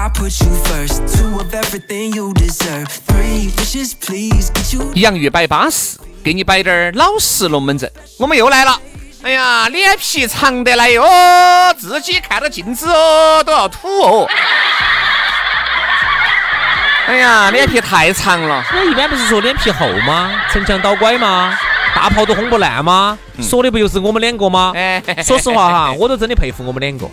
I put you first. Two of everything you deserve. Three wishes, please get you. 洋芋摆巴适，给你摆点儿老实龙门阵。我们又来了，哎呀，脸皮长得来哟，自己看到镜子哦都要吐哦。哎呀，脸皮太长了。我一般不是说脸皮厚吗？城墙倒拐吗？大炮都轰不烂吗？说的不就是我们两个吗？哎说实话哈，我都真的佩服我们两个，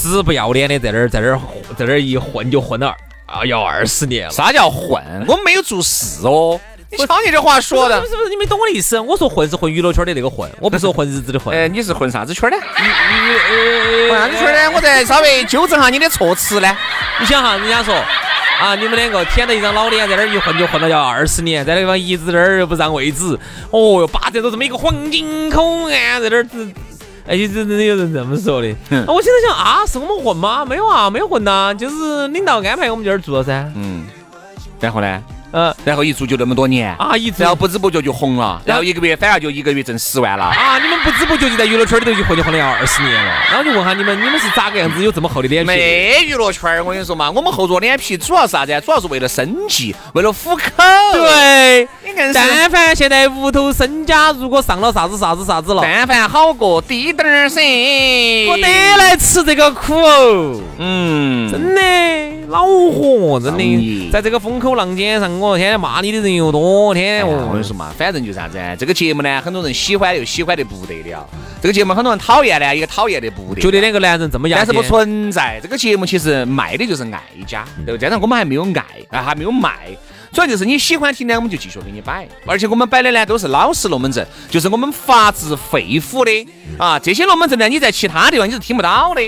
死不要脸的在那儿在那儿在那儿一混就混了啊，要二十年了。啥叫混？我们没有做事哦。你瞧你这话说的不，是不是，你没懂我的意思。我说混是混娱乐圈的那个混，我不是说混日子的混。哎，你是混啥子圈的？呃混啥子圈的？我再稍微纠正下你的措辞呢。你想哈，人家说啊，你们两个舔着一张老脸，在那儿一混就混了要二十年，在那地方一直在那儿又不让位置，哦哟，霸占着这么一个黄金口岸，在那儿子。哎，这真的有人这么说的。我现在想啊，是我们混吗？没有啊，没有混呐、就是领导安排我们这儿住了噻。嗯，然后呢？呃，然后一做就那么多年，啊，一直然后不知不觉就红了，然后一个月反而就一个月挣十万了。啊，你们不知不觉就在娱乐圈里头就混就混了要二十年了。然后就问下你们，你们是咋个样子有这么厚的脸皮？没娱乐圈儿，我跟你说嘛，我们厚着脸皮主要是啥子啊？主要是为了生计，为了糊口。，对，你但凡现在屋头身家如果上了啥子啥子啥子了，但凡好过滴点儿噻。我得来吃这个苦哦。嗯，真的恼火，真的，在这个风口浪尖上，我天天骂你的人又多，天天哎我跟哦你。说嘛，反正就啥子啊，这个节目呢，很多人喜欢又喜欢的不得了，这个节目很多人讨厌呢，也讨厌的不得了。觉得两个男人这么样，但是不存在，这个节目其实卖的就是爱家，对不对？但是我们还没有爱，啊，还没有卖。主要就是你喜欢听呢，我们就继续给你摆，而且我们摆的呢都是老实龙门阵，就是我们发自肺腑的啊。这些龙门阵呢，你在其他地方你是听不到的，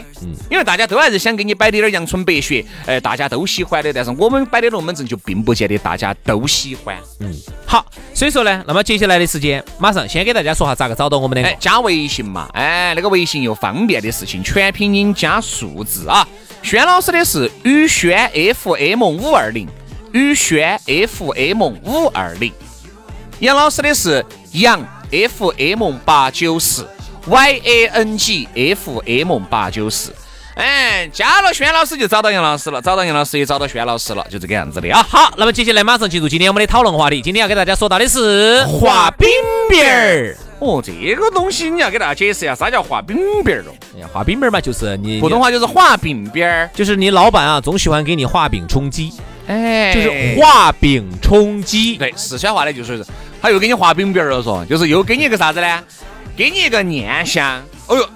因为大家都还是想给你摆点儿阳春白雪，呃，大家都喜欢的。但是我们摆的龙门阵就并不见得大家都喜欢。嗯好，所以说呢，那么接下来的时间，马上先给大家说下咋个找到我们的哎，。加微信嘛，哎，那个微信又方便的事情，全拼音加数字啊。轩老师的是宇轩 FM 五二零，宇轩 FM 五二零。杨老师的是杨 FM 八九四，Y A N G F M 八九四。哎，加了轩老师就找到杨老师了，找到杨老师也找到轩老师了，就这个样子的啊。好，那么接下来马上进入今天我们的讨论话题。今天要给大家说到的是画饼饼儿。哦，这个东西你要给大家解释一下，啥叫画饼饼儿哦？哎呀，画饼饼儿嘛，就是你普通话就是画饼饼儿。就是你老板啊，总喜欢给你画饼充饥，哎就是画饼充饥。对四川话呢，就是他又给你画饼饼儿了，说就是又给你一个啥子呢？给你一个念想。哦哟，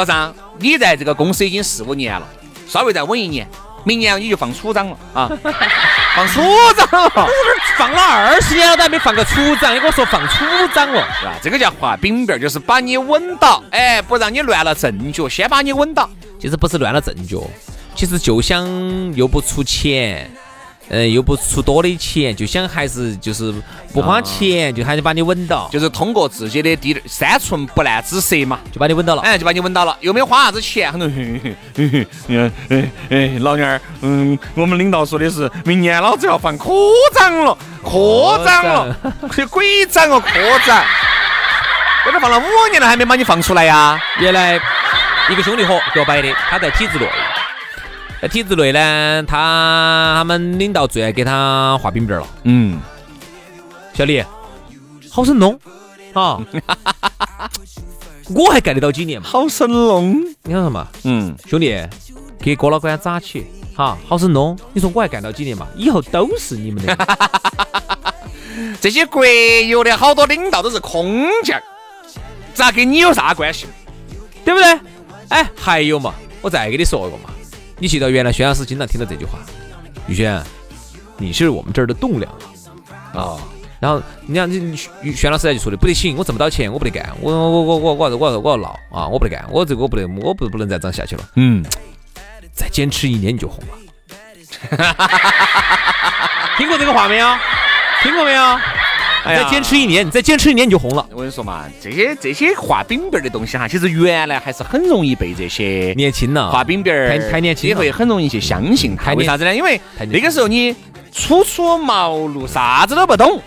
老张，你在这个公司已经四五年了，稍微再稳一年，明年你就放处长了啊，放处长了，放了二十年了，都还没放个处长，你跟我说放处长了。是吧？这个叫画饼饼，就是把你稳到，哎，不让你乱了阵脚，先把你稳到。其实不是乱了阵脚，其实就想又不出钱，呃，又不出多的钱，就想还是就是不花钱，就还是把你稳到，就就是通过自己的滴三寸不烂之舌嘛，就把你稳到了。哎，就把你稳到了，又没有花啥子钱，很多人，哎哎哎，老娘儿，嗯，我们领导说的是明年老子要放科长了，科长了，这鬼长哦，科长，这都放了五年了，还没把你放出来呀？原来一个兄弟伙给我摆的，他在体制内，在体制内呢，他他们领导最爱给他画饼饼了。嗯，小李，好生弄啊！我还干得到几年嘛？好生弄，你看什么？嗯，兄弟，给郭老倌扎起哈好生弄。你说我还干到几年嘛？以后都是你们的。这些国有的好多领导都是空降，咋跟你有啥关系？对不对？哎，还有嘛，我再给你说一个嘛。你记得原来轩老师经常听到这句话：“宇轩，你是我们这儿的栋梁啊。”啊，然后你看你轩老师就说的不得行，我挣不到钱，我不得干，我我我我我我要我要闹啊，我不得干，我这个我不得，我不不能再这样下去了。嗯，再坚持一年你就红了。听过这个话没有？听过没有？再坚持一年，你再坚持一年你就红了。我跟你说嘛，这些这些画饼饼的东西哈，其实原来还是很容易被这些年轻了画饼饼儿太太年轻也会很容易去相信他。为啥子呢？因为那个时候你初出茅庐，啥子都不懂，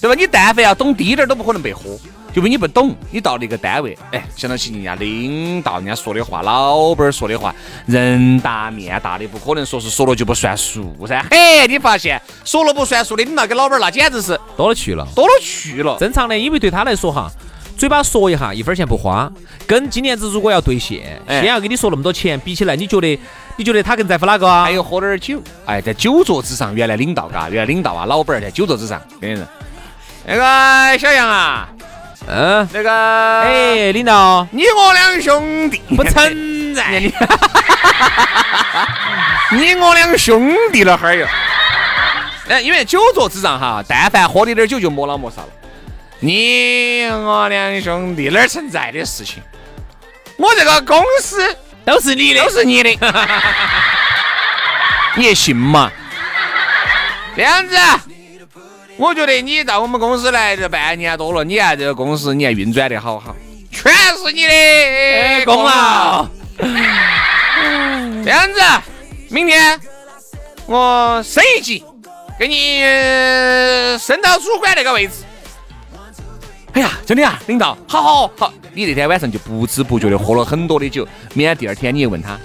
对吧？你但凡要懂滴点儿都不可能被喝。因为你不懂，你到那个单位，哎，想到起人家领导人家说的话，老板说的话，人大面大的，不可能说是说了就不算数噻。嘿，你发现说了不算数的领导跟老板那简直是多了去了，多了去了。正常的，因为对他来说哈，嘴巴说一下，一分钱不花，跟今年子如果要兑现，先要给你说那么多钱，比起来，你觉得你觉得他更在乎哪个啊？还有喝点酒，哎，在酒桌之上，原来领导嘎，原来领导啊，老板在酒桌之上，跟人那个小杨啊。嗯，那个，哎，领导，你我两兄弟不存在，你我两兄弟了哈儿哟。哎，因为酒桌之上哈，但凡喝的点酒就莫老莫少了。你我两兄弟哪儿存在的事情？我这个公司都是你的，都是你的，你也信嘛？这样子。我觉得你到我们公司来这半年多了，你看这个公司，你看运转的好好，全是你的功劳。这样子，明天我升一级，给你升到主管那个位置。哎呀，真的啊，领导，好好好，你那天晚上就不知不觉的喝了很多的酒，明天第二天你又问他，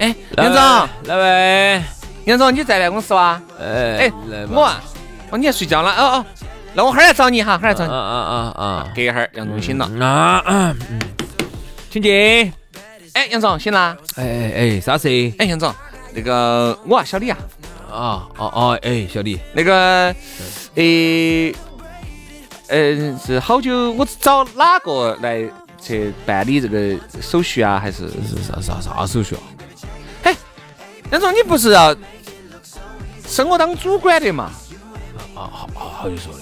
哎，梁总，来位。杨总，你在办公室哇？哎哎，我啊，哦，你在睡觉了？哦哦，那我哈儿来找你哈，哈儿来找你。啊啊啊啊！隔一会儿，杨总醒了。啊啊，请进。哎，杨总醒了。哎哎哎，啥事？哎，杨总，那个我啊，小李啊。啊哦哦，哎，小李，那个，诶，嗯，是好久？我找哪个来去办理这个手续啊？还是啥啥啥手续啊？杨总，你不是要？升我当主管的嘛？啊，好，好久说的。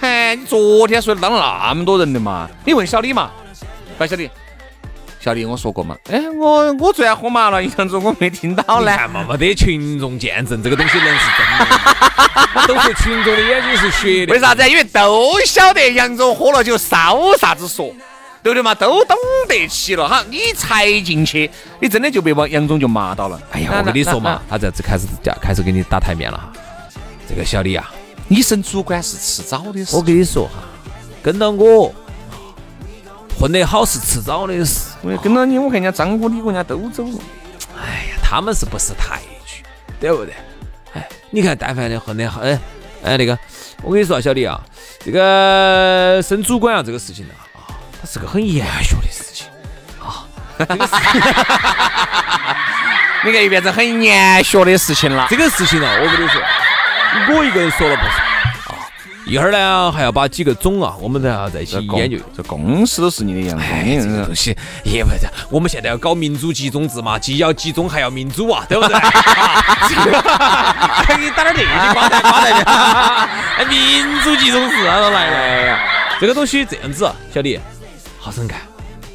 嗨，你昨天说当了那么多人的嘛？你问小李嘛？问小李，小李，我说过嘛？哎，我我昨天喝麻了，杨总，我没听到呢。看嘛，没得群众见证，这个东西能是真的？都是群众的眼睛是雪的。为啥子？因为都晓得杨总喝了酒少啥子说。对不对嘛？都懂得起了哈，你才进去，你真的就被王杨总就骂到了。哎呀，我跟你说嘛，他这次开始开始给你打台面了哈。这个小李啊，你升主管是迟早的事。我跟你说哈，跟到我混得好是迟早的事。我跟到你，我看人家张哥、李哥人家都走了。哎呀，他们是不识抬举，对不对？哎，你看，但凡的混得好，哎哎那个，我跟你说啊，小李啊，这个升主管啊，这个事情啊。它是个很严肃的事情啊，这个事情，你看又变成很严肃的事情了。这个事情呢，我跟你说，我一个人说了不算啊。一会儿呢，还要把几个总啊，我们都要在一起研究。这公司都是你的样子，这个东西也不是。我们现在要搞民主集中制嘛，既要集中还要民主啊，对不对？给你打点这些瓜蛋瓜蛋的，民主集中制啊，都来了。这个东西这样子，小李。好生干，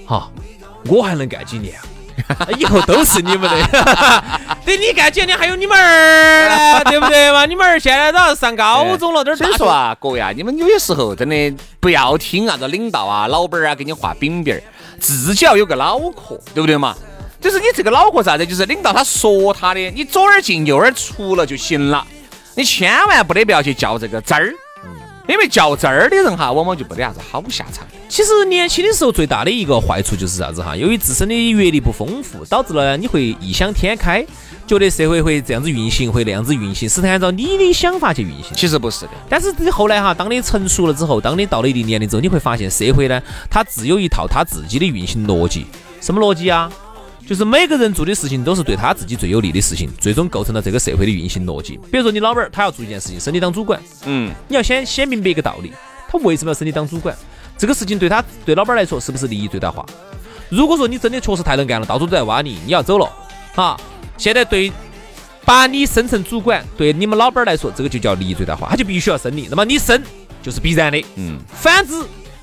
好，我还能干几年啊？以后都是你们的，等你干几年还有你们儿呢，对不对嘛？你们儿现在都要上高中了，都是所以说啊，各位啊，你们有些时候真的不要听啊，这领导啊、老板啊给你画饼饼儿，自己要有个脑壳，对不对嘛？就是你这个脑壳啥子？就是领导他说他的，你左耳进右耳出了就行了，你千万不得不要去较这个真儿。因为较真儿的人哈，往往就没得啥子好下场。其实年轻的时候最大的一个坏处就是啥子哈？由于自身的阅历不丰富，导致了你会异想天开，觉得社会会这样子运行，会那样子运行，是按照你的想法去运行。其实不是的。但是你后来哈，当你成熟了之后，当你到了一定年龄之后，你会发现社会呢，它自有一套它自己的运行逻辑。什么逻辑啊？就是每个人做的事情都是对他自己最有利的事情，最终构成了这个社会的运行逻辑。比如说你老板儿他要做一件事情，升你当主管，嗯，你要先先明白一个道理，他为什么要升你当主管？这个事情对他对老板儿来说是不是利益最大化？如果说你真的确实太能干了，到处都在挖你，你要走了，啊，现在对把你升成主管，对你们老板儿来说，这个就叫利益最大化，他就必须要升你。那么你升就是必然的，嗯，反之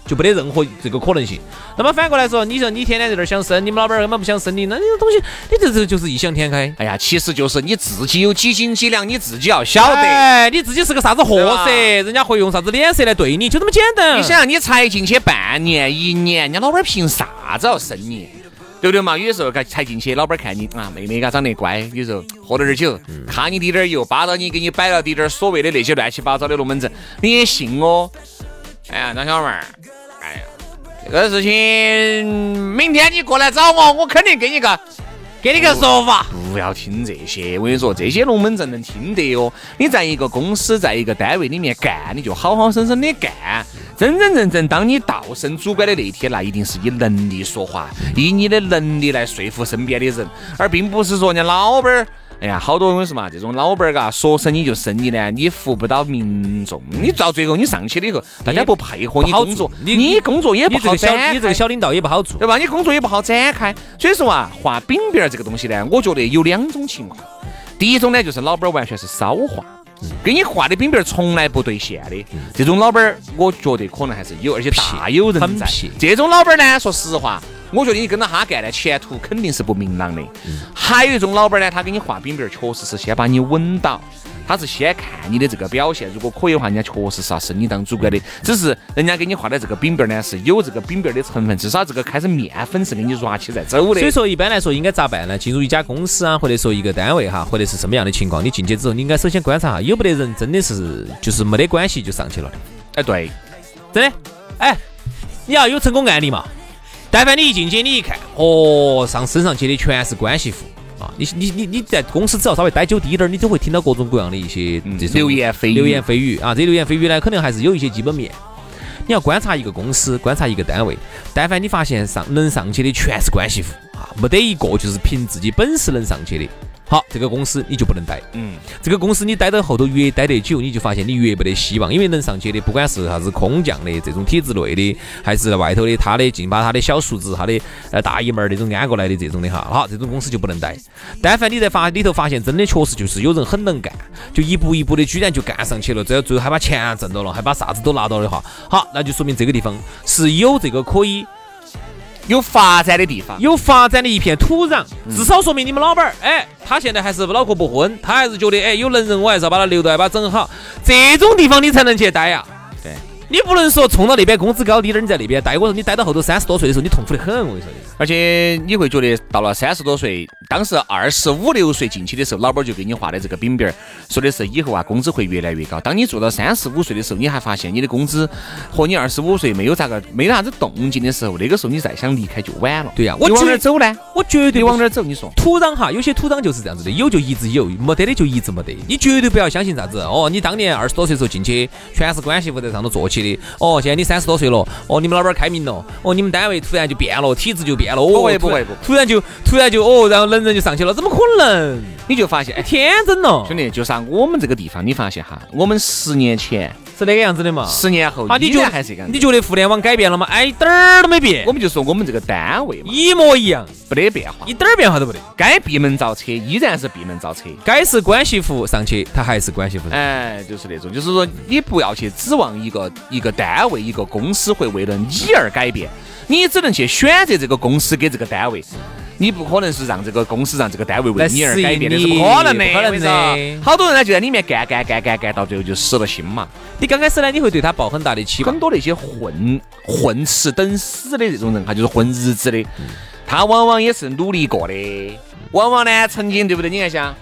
就没得任何这个可能性。那么反过来说，你说你天天在这儿想生，你们老板儿根本不想生你，那这个东西，你这这就是异想天开。哎呀，其实就是你自己有几斤几两，你自己要晓得。哎，你自己是个啥子货色，人家会用啥子脸色来对你，就这么简单。你想，你才进去半年、一年，人家老板儿凭啥子要生你？对不对嘛？有时候才才进去，老板儿看你啊，妹妹嘎长得乖，有时候喝点儿酒，看你滴点儿油，扒到你，给你摆了滴点儿所谓的那些乱七八糟的龙门阵，你也信哦？哎呀，张小妹儿，这个事情明天你过来找我，我肯定给你个给你个说法，不要听这些，我跟你说，这些龙门阵能听得哟。你在一个公司，在一个单位里面干，你就好好生生的干。真真正正，当你到升主管的那一天，那一定是以能力说话，以你的能力来说服身边的人，而并不是说人家老板儿。哎呀，好多我跟你说嘛，这种老板儿嘎，说生你就生你呢，你服不到民众，你到最后你上去了以后，大家不配合你工作，你你工作也不好展开你这个小领导也不好做。对吧？你工作也不好展开，所以说啊，画饼饼儿这个东西呢，我觉得有两种情况。第一种呢，就是老板儿完全是骚画，给你画的饼饼儿从来不兑现的，这种老板儿，我觉得可能还是有，而且大有人在。这种老板儿呢，说实话，我觉得你跟着他干呢，前途肯定是不明朗的。还有一种老板儿呢，他给你画饼饼儿，确实是先把你稳到。他是先看你的这个表现，如果可以的话，人家确实是要升你当主管的。只是人家给你画的这个饼饼儿呢，是有这个饼饼儿的成分，至少这个开始面粉是给你抓起在走的。所以说，一般来说应该咋办呢？进入一家公司啊，或者说一个单位哈，或者是什么样的情况，你进去之后，你应该首先观察下有没得人真的是就是没得关系就上去了的，哎，对，真的。哎，你要有成功案例嘛？但凡你一进去，你一看，哦，上升上去的全是关系户啊！你你你你在公司只要稍微待久低点儿，你都会听到各种各样的一些这种流言蜚语流言蜚语啊！这些流言蜚语呢，可能还是有一些基本面。你要观察一个公司，观察一个单位，但凡你发现上能上去的全是关系户啊，没得一个就是凭自己本事能上去的。好，这个公司你就不能待。嗯，这个公司你待到后头越待得久，你就发现你越没得希望，因为能上去的，不管是啥子空降的这种体制内的，还是外头的，他的尽把他的小叔子、他的呃大姨妈儿那种安过来的这种的哈，好，这种公司就不能待。但凡你在发里头发现真的确实就是有人很能干，就一步一步的居然就干上去了，最后最后还把钱挣到了，还把啥子都拿到的话，好，那就说明这个地方是有这个可以有发展的地方。有发展的一片土壤，至少说明你们老板儿，哎，他现在还是脑壳不昏，他还是觉得，哎，有能人，我还是要把他留到，把他整好。这种地方你才能去待呀。对，你不能说冲到那边工资高低点儿，你在那边待，我说你待到后头三十多岁的时候，你痛苦得很。我跟你说的，而且你会觉得到了三十多岁，当时二十五六岁进去的时候，老板儿就给你画的这个饼饼儿，说的是以后啊工资会越来越高。当你做到三十五岁的时候，你还发现你的工资和你二十五岁没有咋个没啥子动静的时候，那个时候你再想离开就晚了。对呀你往哪走呢？我绝对往哪儿走？你说？土壤哈，有些土壤就是这样子的，有就一直有，没得的就一直没得。你绝对不要相信啥子哦，你当年二十多岁的时候进去，全是关系户在上头做起的。哦，现在你三十多岁了，哦，你们老板儿开明了，哦，你们单位突然就变了，体制就变了，哦，不会不会不突然就突然就哦，然后能人就上去了，怎么可能？你就发现，哎，天真了，兄弟，就是啊，我们这个地方，你发现哈，我们十年前、是那个样子的嘛？十年后啊，你依觉得然还是这个样子你。觉得互联网改变了吗？哎，一点儿都没变我，们就说我们这个单位嘛，一模一样，不得变化一，点儿变化都不得。该闭门造车依然是闭门造车。该是关系户上去，他还是关系户。哎，就是那种，就是说你不要去指望一个一个单位、一个公司会为了你而改变，你只能去选择这个公司给这个单位。你不可能是让这个公司、让这个单位为你而改变的，是不可能的，不可能的好多人呢就在里面干干干干干，到最后就死了心嘛。你刚开始呢，你会对他抱很大的期望很。多那些混混吃等死的这种人哈，就是混日子的，他往往也是努力过的，往往呢曾经对不对？你看想，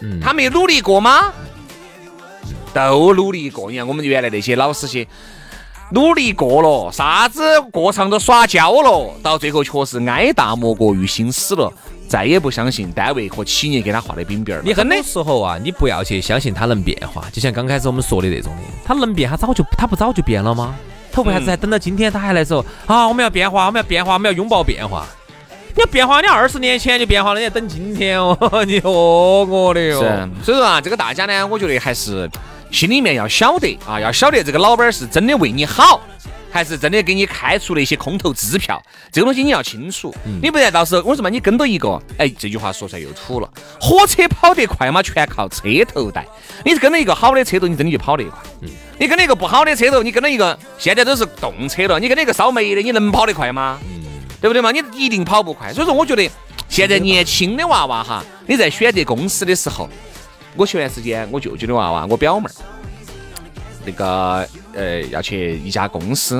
嗯他没努力过吗？都努力过。你看我们原来那些老师些。努力过了，啥子过场都耍焦了，到最后确实挨打莫过于心死了，再也不相信单位和企业给他画的饼饼儿。你很多时候啊，你不要去相信他能变化，就像刚开始我们说的那种的，他能变，他早就他不早就变了吗？他为啥子还等到今天他还来说啊？我们要变化，我们要变化，我们要拥抱变化？你要变化，你二十年前就变化了，你要等今天哦，你哦我的哟。是，所以说啊，这个大家呢，我觉得还是心里面要晓得啊，要晓得这个老板是真的为你好，还是真的给你开出了一些空头支票，这个东西你要清楚。你不然到时候我说嘛，你跟到一个，哎，这句话说出来又土了，火车跑得快嘛，全靠车头带。你是跟了一个好的车头，你真的就跑得快。你跟了一个不好的车头，你跟了一个现在都是动车了，你跟了一个烧煤的，你能跑得快吗？对不对嘛？你一定跑不快。所以说，我觉得现在年轻的娃娃哈，你在选择公司的时候，我前段时间我舅舅的娃娃，我表妹儿，那个呃要去一家公司，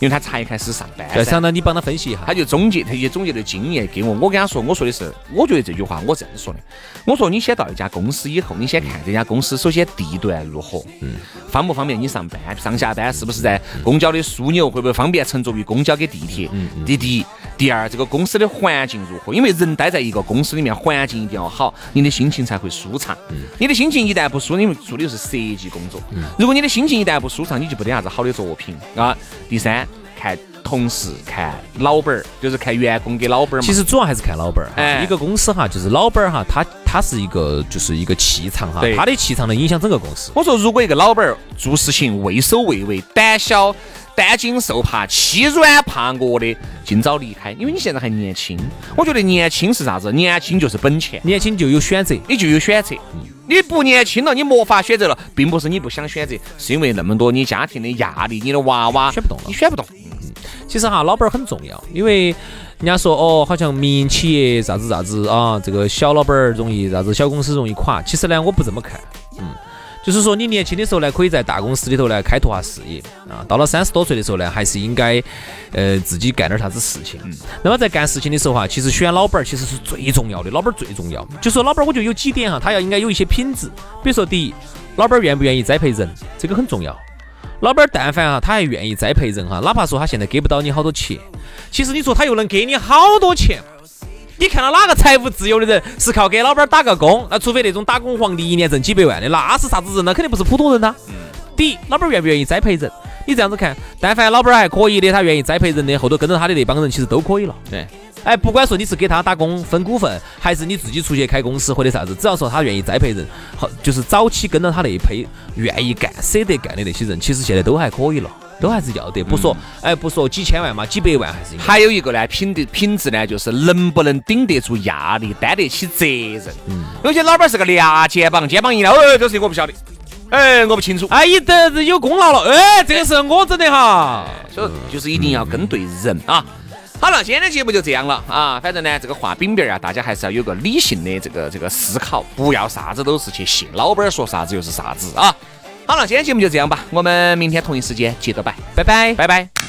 因为他才开始上班噻，要想到你帮他分析一下，他就总结，他就总结的经验给我。我跟他说，我说的是，我觉得这句话我这样说的。我说你先到一家公司以后，你先看这家公司，首先地段如何，嗯，方不方便你上班，上下班是不是在公交的枢纽，会不会方便乘坐于公交跟地铁？嗯嗯。第一，第二，这个公司的环境如何？因为人待在一个公司里面，环境一定要好，你的心情才会舒畅。嗯。你的心情一旦不舒，因为做的又是设计工作，嗯，如果你的心情一旦不舒畅，你就不得啥子好的作品啊。第三，看。同事看老板儿，就是看员工给老板儿嘛。其实主要还是看老板儿。哎，一个公司哈，就是老板儿哈，他他是一个就是一个气场哈，他的气场能影响整个公司。我说，如果一个老板儿做事情畏首畏尾、胆小、担惊受怕、欺软怕恶的，尽早离开，因为你现在还年轻。我觉得年轻是啥子？年轻就是本钱，年轻就有选择，你就有选择。你不年轻了，你没法选择了，并不是你不想选择，是因为那么多你家庭的压力，你的娃娃选不动了，你选不动。其实哈，老板儿很重要，因为人家说哦，好像民营企业啥子啥子啊，这个小老板儿容易啥子，小公司容易垮。其实呢，我不这么看，嗯，就是说你年轻的时候呢，可以在大公司里头呢开拓下事业啊，到了三十多岁的时候呢，还是应该呃自己干点啥子事情。那么在干事情的时候哈，其实选老板儿其实是最重要的，老板儿最重要。就说老板儿，我觉得有几点哈，他要应该有一些品质，比如说第一，老板儿愿不愿意栽培人，这个很重要。老板儿但凡哈，他还愿意栽培人哈，哪怕说他现在给不到你好多钱，其实你说他又能给你好多钱。你看到哪个财务自由的人是靠给老板打个工？那除非那种打工皇帝一年挣几百万的，那是啥子人？呢肯定不是普通人呐。第一，老板愿不愿意栽培人？你这样子看，但凡老板还可以的，他愿意栽培人的，后头跟着他的那帮人其实都可以了。对。哎，不管说你是给他打工分股份，还是你自己出去开公司或者啥子，只要说他愿意栽培人，好，就是早期跟到他那一批愿意干、舍得干的那些人，其实现在都还可以了，都还是要得。不说，哎，不说几千万嘛，几百万还是。还有一个呢，品的品质呢，就是能不能顶得住压力，担得起责任。嗯。有些老板是个俩肩膀，肩膀一撩，哎，这事我不晓得，哎，我不清楚。哎，一得有功劳了，哎，这个是我整的哈。所以就是一定要跟对人啊。好了，今天的节目就这样了啊！反正呢，这个画饼饼啊，大家还是要有个理性的这个这个思考，不要啥子都是去信老板说啥子就是啥子啊！好了，今天节目就这样吧，我们明天同一时间接着摆，拜拜，拜拜。